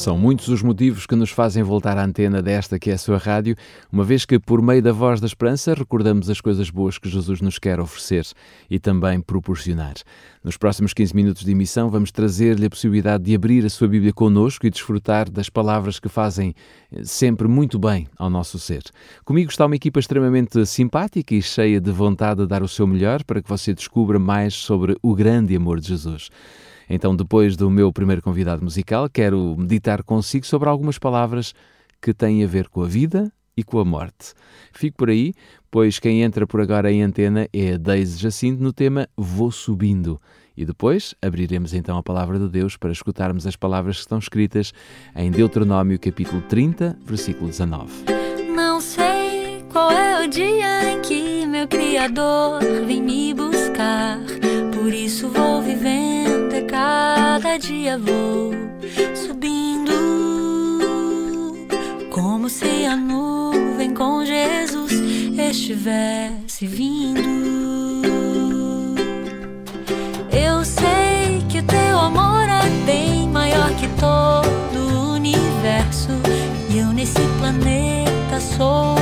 São muitos os motivos que nos fazem voltar à antena desta que é a sua rádio, uma vez que, por meio da voz da esperança, recordamos as coisas boas que Jesus nos quer oferecer e também proporcionar. Nos próximos 15 minutos de emissão, vamos trazer-lhe a possibilidade de abrir a sua Bíblia connosco e desfrutar das palavras que fazem eh, sempre muito bem ao nosso ser. Comigo está uma equipa extremamente simpática e cheia de vontade de dar o seu melhor para que você descubra mais sobre o grande amor de Jesus. Então, depois do meu primeiro convidado musical, quero meditar consigo sobre algumas palavras que têm a ver com a vida e com a morte. Fico por aí, pois quem entra por agora em antena é a Deise Jacinto no tema Vou Subindo. E depois abriremos então a palavra de Deus para escutarmos as palavras que estão escritas em Deuteronômio capítulo 30, versículo 19. Não sei qual é o dia em que meu Criador vem me dia vou subindo, como se a nuvem com Jesus estivesse vindo. Eu sei que teu amor é bem maior que todo o universo, e eu nesse planeta sou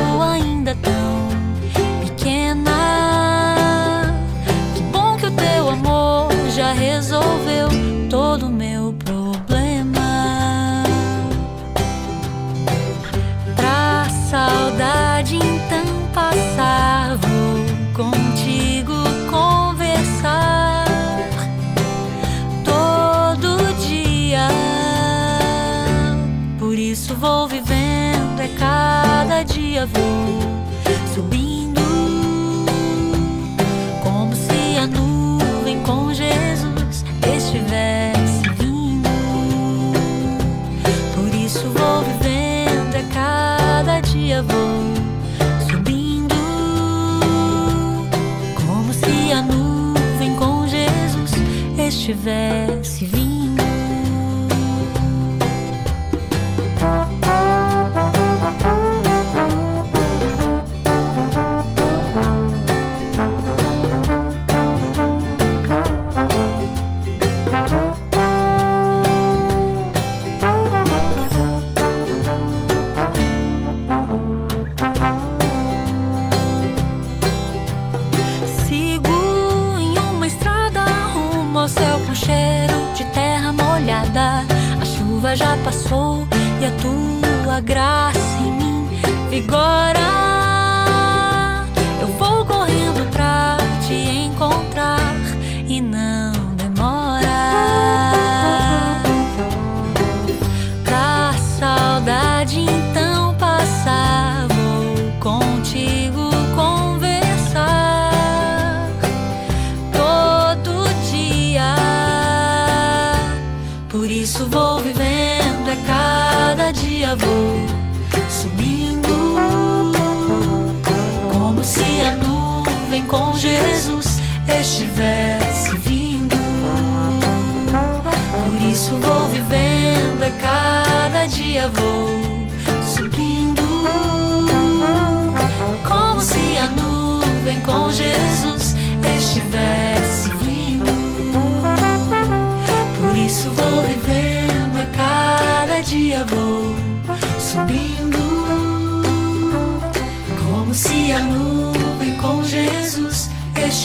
estivesse vindo. Tua graça em mim vigora. Eu vou correndo pra te encontrar e não demora. Pra saudade então passar, vou contigo conversar todo dia. Por isso vou vivendo, é cada com Jesus estivesse vindo. Por isso vou vivendo, é cada dia vou subindo, como se a nuvem com Jesus estivesse vindo. Por isso vou vivendo, é cada dia vou subindo,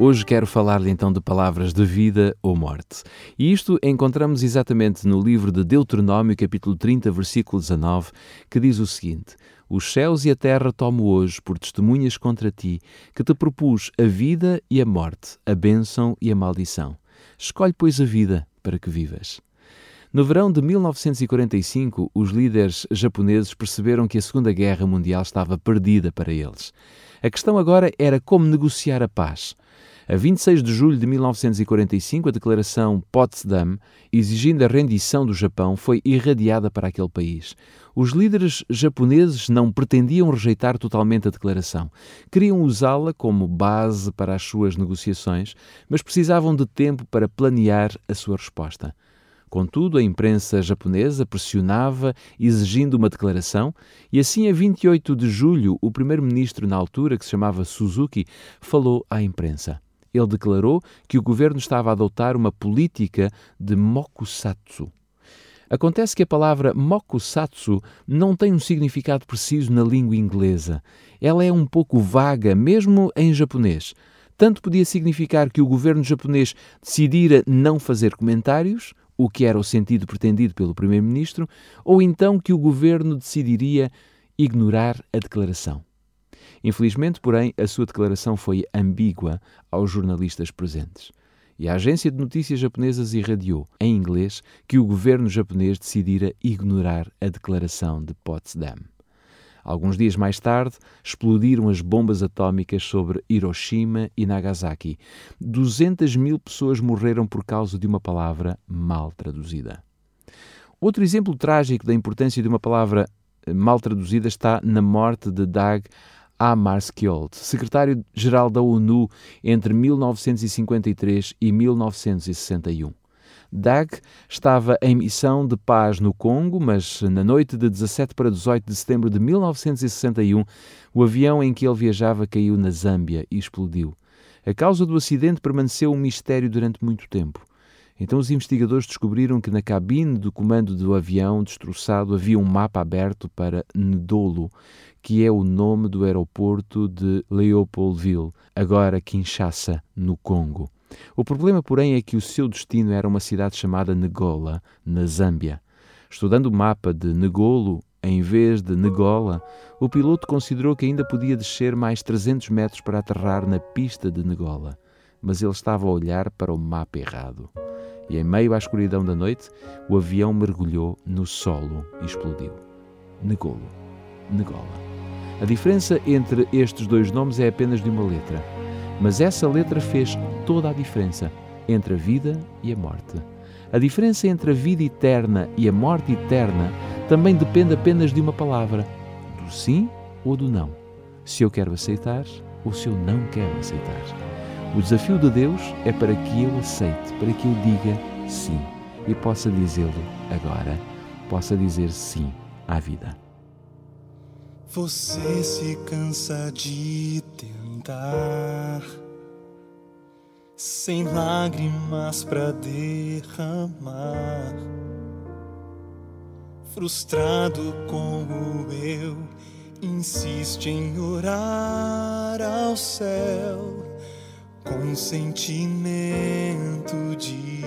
Hoje quero falar-lhe então de palavras de vida ou morte. E isto encontramos exatamente no livro de Deuteronômio, capítulo 30, versículo 19, que diz o seguinte: Os céus e a terra tomo hoje por testemunhas contra ti, que te propus a vida e a morte, a bênção e a maldição. Escolhe, pois, a vida para que vivas. No verão de 1945, os líderes japoneses perceberam que a Segunda Guerra Mundial estava perdida para eles. A questão agora era como negociar a paz. A 26 de julho de 1945, a Declaração Potsdam, exigindo a rendição do Japão, foi irradiada para aquele país. Os líderes japoneses não pretendiam rejeitar totalmente a declaração. Queriam usá-la como base para as suas negociações, mas precisavam de tempo para planear a sua resposta. Contudo, a imprensa japonesa pressionava, exigindo uma declaração, e assim, a 28 de julho, o primeiro-ministro na altura, que se chamava Suzuki, falou à imprensa. Ele declarou que o governo estava a adotar uma política de mokusatsu. Acontece que a palavra mokusatsu não tem um significado preciso na língua inglesa. Ela é um pouco vaga, mesmo em japonês. Tanto podia significar que o governo japonês decidira não fazer comentários, o que era o sentido pretendido pelo primeiro-ministro, ou então que o governo decidiria ignorar a declaração. Infelizmente, porém, a sua declaração foi ambígua aos jornalistas presentes. E a agência de notícias japonesas irradiou, em inglês, que o governo japonês decidira ignorar a declaração de Potsdam. Alguns dias mais tarde, explodiram as bombas atómicas sobre Hiroshima e Nagasaki. 200 mil pessoas morreram por causa de uma palavra mal traduzida. Outro exemplo trágico da importância de uma palavra mal traduzida está na morte de Dag Hammarskjöld, secretário-geral da ONU entre 1953 e 1961. Dag estava em missão de paz no Congo, mas na noite de 17 para 18 de setembro de 1961, o avião em que ele viajava caiu na Zâmbia e explodiu. A causa do acidente permaneceu um mistério durante muito tempo. Então os investigadores descobriram que na cabine do comando do avião destroçado havia um mapa aberto para Ndolo, que é o nome do aeroporto de Leopoldville, agora Kinshasa, no Congo. O problema, porém, é que o seu destino era uma cidade chamada Negola, na Zâmbia. Estudando o mapa de Negolo, em vez de Negola, o piloto considerou que ainda podia descer mais 300 metros para aterrar na pista de Negola, mas ele estava a olhar para o mapa errado e, em meio à escuridão da noite, o avião mergulhou no solo e explodiu. Negolo. Negola. A diferença entre estes dois nomes é apenas de uma letra, mas essa letra fez toda a diferença entre a vida e a morte. A diferença entre a vida eterna e a morte eterna também depende apenas de uma palavra, do sim ou do não. Se eu quero aceitar ou se eu não quero aceitar. O desafio de Deus é para que eu aceite, para que eu diga sim e possa dizê-lo agora, possa dizer sim à vida. Você se cansa de tentar, sem lágrimas para derramar, frustrado como eu, insiste em orar ao céu com sentimento de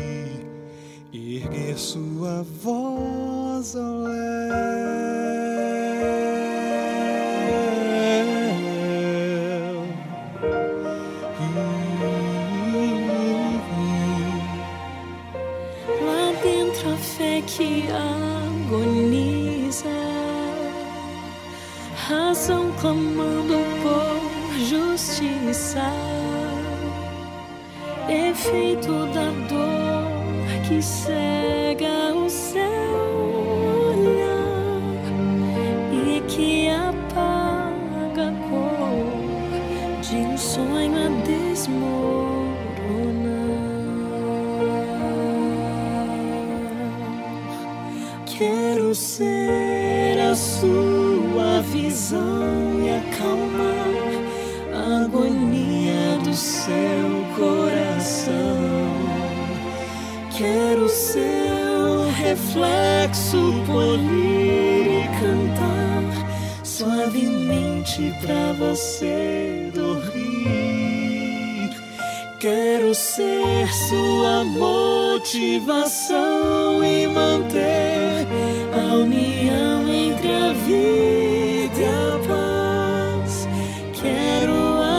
erguer sua voz ao léu. Agoniza, razão clamando por justiça, efeito da dor que cega o seu Quero ser a sua visão e acalmar a agonia do seu coração. Quero seu reflexo polir e cantar suavemente pra você Ser sua motivação e manter a união entre a vida e a paz. Quero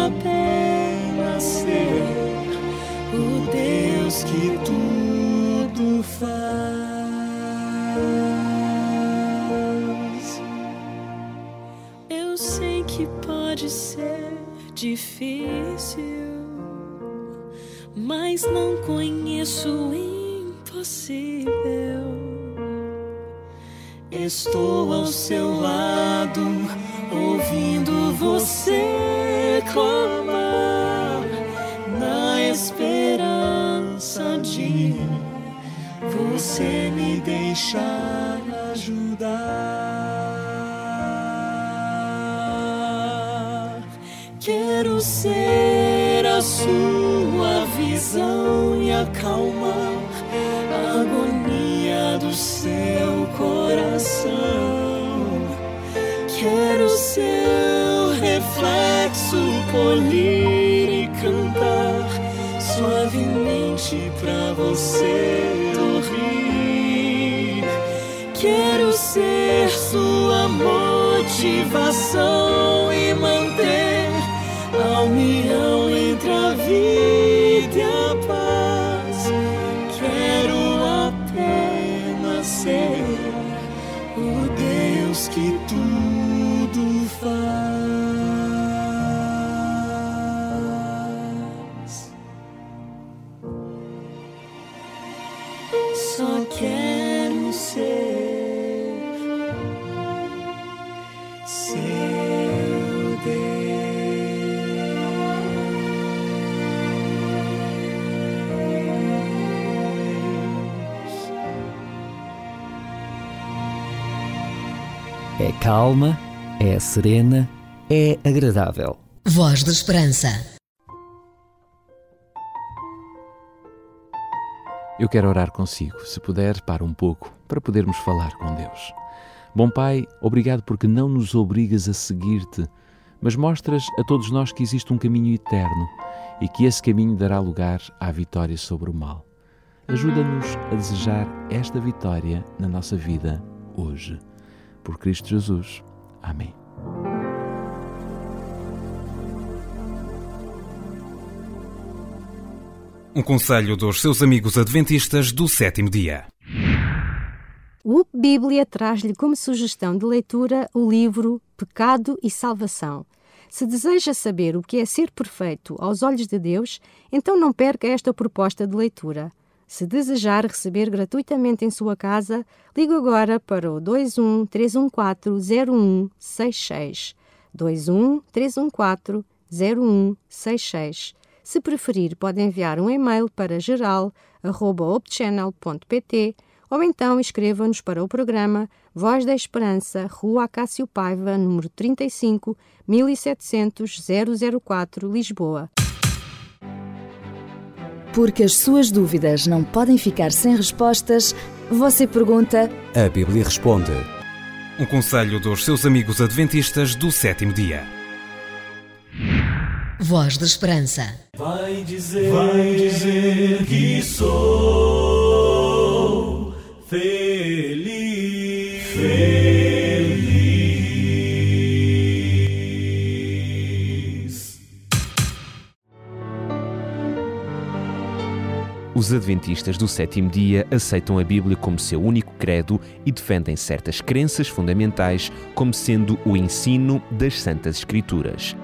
apenas ser o Deus que tudo faz. Eu sei que pode ser difícil mas não conheço o impossível. Estou ao seu lado, ouvindo você clamar, na esperança de você me deixar ajudar. Quero ser sua visão e acalmar a agonia do seu coração. Quero seu reflexo polir e cantar suavemente pra você Quero ser sua motivação e manter É calma, é serena, é agradável. Voz da Esperança. Eu quero orar consigo. Se puder, para um pouco, para podermos falar com Deus. Bom Pai, obrigado porque não nos obrigas a seguir-te, mas mostras a todos nós que existe um caminho eterno e que esse caminho dará lugar à vitória sobre o mal. Ajuda-nos a desejar esta vitória na nossa vida hoje. Por Cristo Jesus. Amém. Um conselho dos seus amigos adventistas do sétimo dia. O Bíblia traz-lhe como sugestão de leitura o livro Pecado e Salvação. Se deseja saber o que é ser perfeito aos olhos de Deus, então não perca esta proposta de leitura. Se desejar receber gratuitamente em sua casa, ligue agora para o 21 314 0166. 21 314 0166. Se preferir, pode enviar um e-mail para geral.opchannel.pt ou então escreva-nos para o programa Voz da Esperança, Rua Acácio Paiva, número 35, 1700 004, Lisboa. Porque as suas dúvidas não podem ficar sem respostas, você pergunta. A Bíblia responde. Um conselho dos seus amigos adventistas do sétimo dia. Voz da Esperança. Vai dizer, vai dizer que sou feliz. feliz. Os adventistas do sétimo dia aceitam a Bíblia como seu único credo e defendem certas crenças fundamentais como sendo o ensino das Santas Escrituras.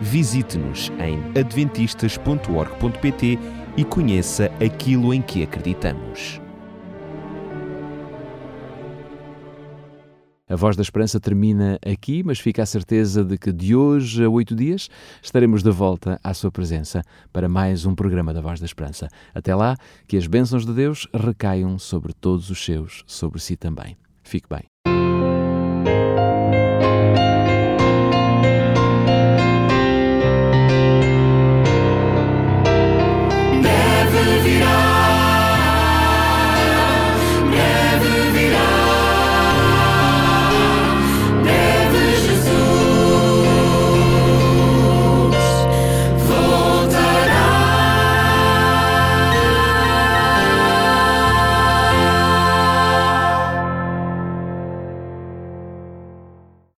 Visite-nos em adventistas.org.pt e conheça aquilo em que acreditamos. A Voz da Esperança termina aqui, mas fica a certeza de que de hoje a oito dias estaremos de volta à sua presença para mais um programa da Voz da Esperança. Até lá, que as bênçãos de Deus recaiam sobre todos os seus, sobre si também. Fique bem.